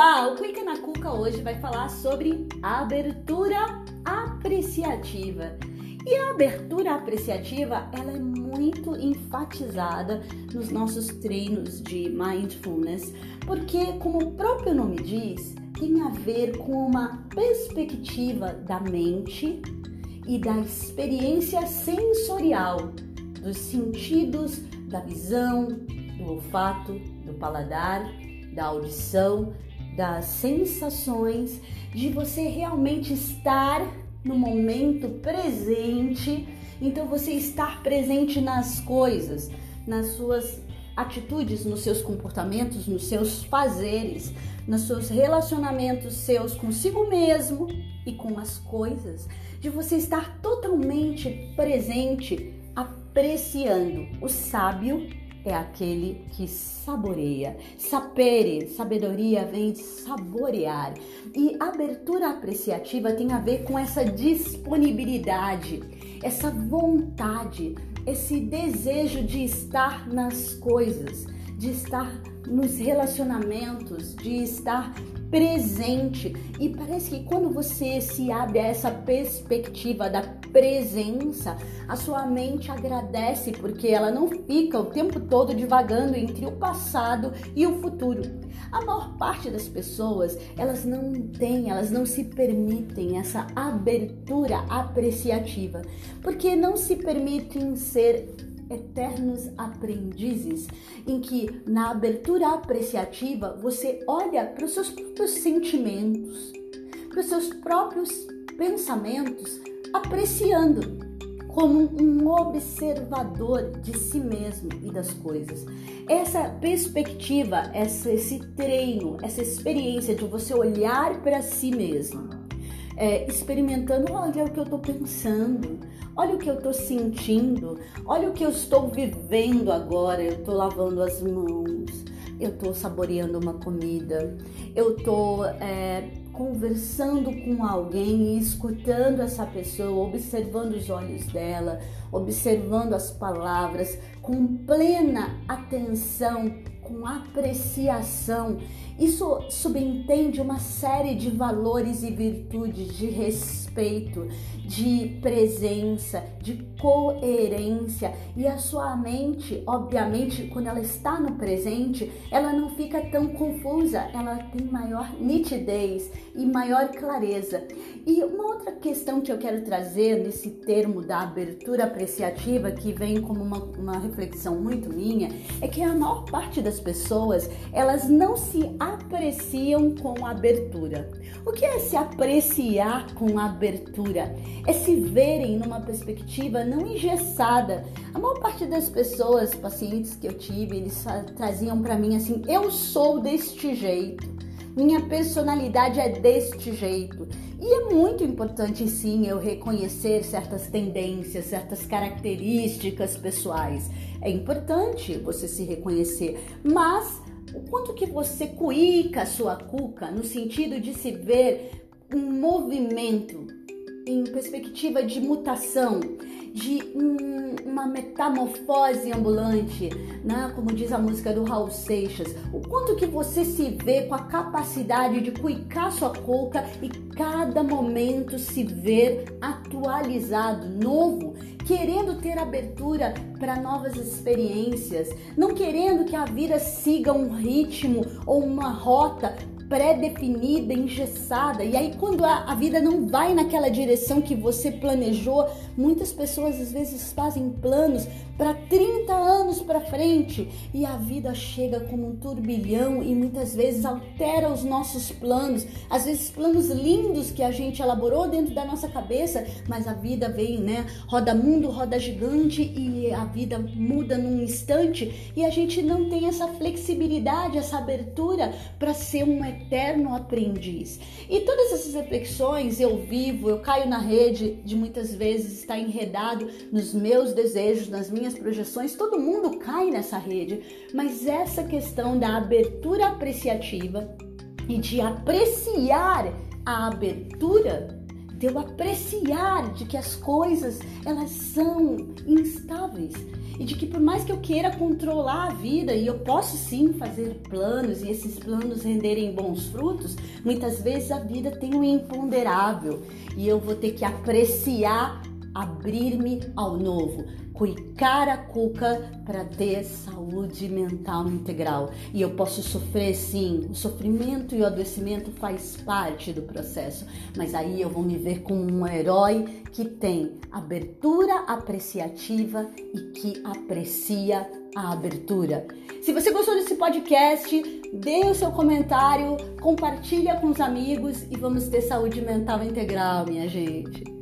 Olá, o Cuica na Cuca hoje vai falar sobre abertura apreciativa. E a abertura apreciativa, ela é muito enfatizada nos nossos treinos de mindfulness, porque como o próprio nome diz, tem a ver com uma perspectiva da mente e da experiência sensorial, dos sentidos da visão, do olfato, do paladar, da audição, das sensações, de você realmente estar no momento presente. Então você estar presente nas coisas, nas suas atitudes, nos seus comportamentos, nos seus fazeres, nos seus relacionamentos seus consigo mesmo e com as coisas, de você estar totalmente presente, apreciando. O sábio é aquele que saboreia. Sapere, sabedoria vem de saborear. E abertura apreciativa tem a ver com essa disponibilidade, essa vontade, esse desejo de estar nas coisas, de estar nos relacionamentos, de estar presente. E parece que quando você se abre a essa perspectiva da presença, a sua mente agradece porque ela não fica o tempo todo divagando entre o passado e o futuro. A maior parte das pessoas, elas não têm, elas não se permitem essa abertura apreciativa, porque não se permitem ser eternos aprendizes, em que na abertura apreciativa você olha para os seus próprios sentimentos, para os seus próprios pensamentos, apreciando como um observador de si mesmo e das coisas. Essa perspectiva, essa, esse treino, essa experiência de você olhar para si mesmo é, experimentando, olha o que eu estou pensando, olha o que eu estou sentindo, olha o que eu estou vivendo agora. Eu estou lavando as mãos, eu estou saboreando uma comida, eu estou é, conversando com alguém e escutando essa pessoa, observando os olhos dela, observando as palavras com plena atenção com apreciação. Isso subentende uma série de valores e virtudes de respeito, de presença, de coerência. E a sua mente, obviamente, quando ela está no presente, ela não fica tão confusa, ela tem maior nitidez e maior clareza. E uma outra questão que eu quero trazer nesse termo da abertura apreciativa, que vem como uma, uma reflexão muito minha, é que a maior parte das pessoas elas não se apreciam com abertura. O que é se apreciar com abertura? É se verem numa perspectiva não engessada. A maior parte das pessoas, pacientes que eu tive, eles traziam para mim assim: eu sou deste jeito minha personalidade é deste jeito. E é muito importante, sim, eu reconhecer certas tendências, certas características pessoais. É importante você se reconhecer, mas o quanto que você cuica a sua cuca no sentido de se ver um movimento em perspectiva de mutação, de um, uma metamorfose ambulante, né? como diz a música do Raul Seixas. O quanto que você se vê com a capacidade de cuicar sua coca e cada momento se ver atualizado, novo, querendo ter abertura para novas experiências, não querendo que a vida siga um ritmo ou uma rota pré-definida, engessada. E aí, quando a, a, vida não vai naquela direção que você planejou, muitas pessoas às vezes fazem planos para 30 anos para frente e a vida chega como um turbilhão e muitas vezes altera os nossos planos, às vezes planos lindos que a gente elaborou dentro da nossa cabeça, mas a vida vem, né? Roda mundo, roda gigante e a vida muda num instante e a gente não tem essa flexibilidade, essa abertura para ser um eterno aprendiz. E todas essas reflexões eu vivo, eu caio na rede de muitas vezes estar enredado nos meus desejos, nas minhas projeções, todo mundo cai nessa rede, mas essa questão da abertura apreciativa e de apreciar a abertura de eu apreciar de que as coisas elas são instáveis e de que por mais que eu queira controlar a vida e eu posso sim fazer planos e esses planos renderem bons frutos, muitas vezes a vida tem um imponderável. E eu vou ter que apreciar abrir-me ao novo, cuicar a cuca para ter saúde mental integral. E eu posso sofrer sim, o sofrimento e o adoecimento faz parte do processo, mas aí eu vou me ver como um herói que tem abertura apreciativa e que aprecia a abertura. Se você gostou desse podcast, dê o seu comentário, compartilha com os amigos e vamos ter saúde mental integral, minha gente.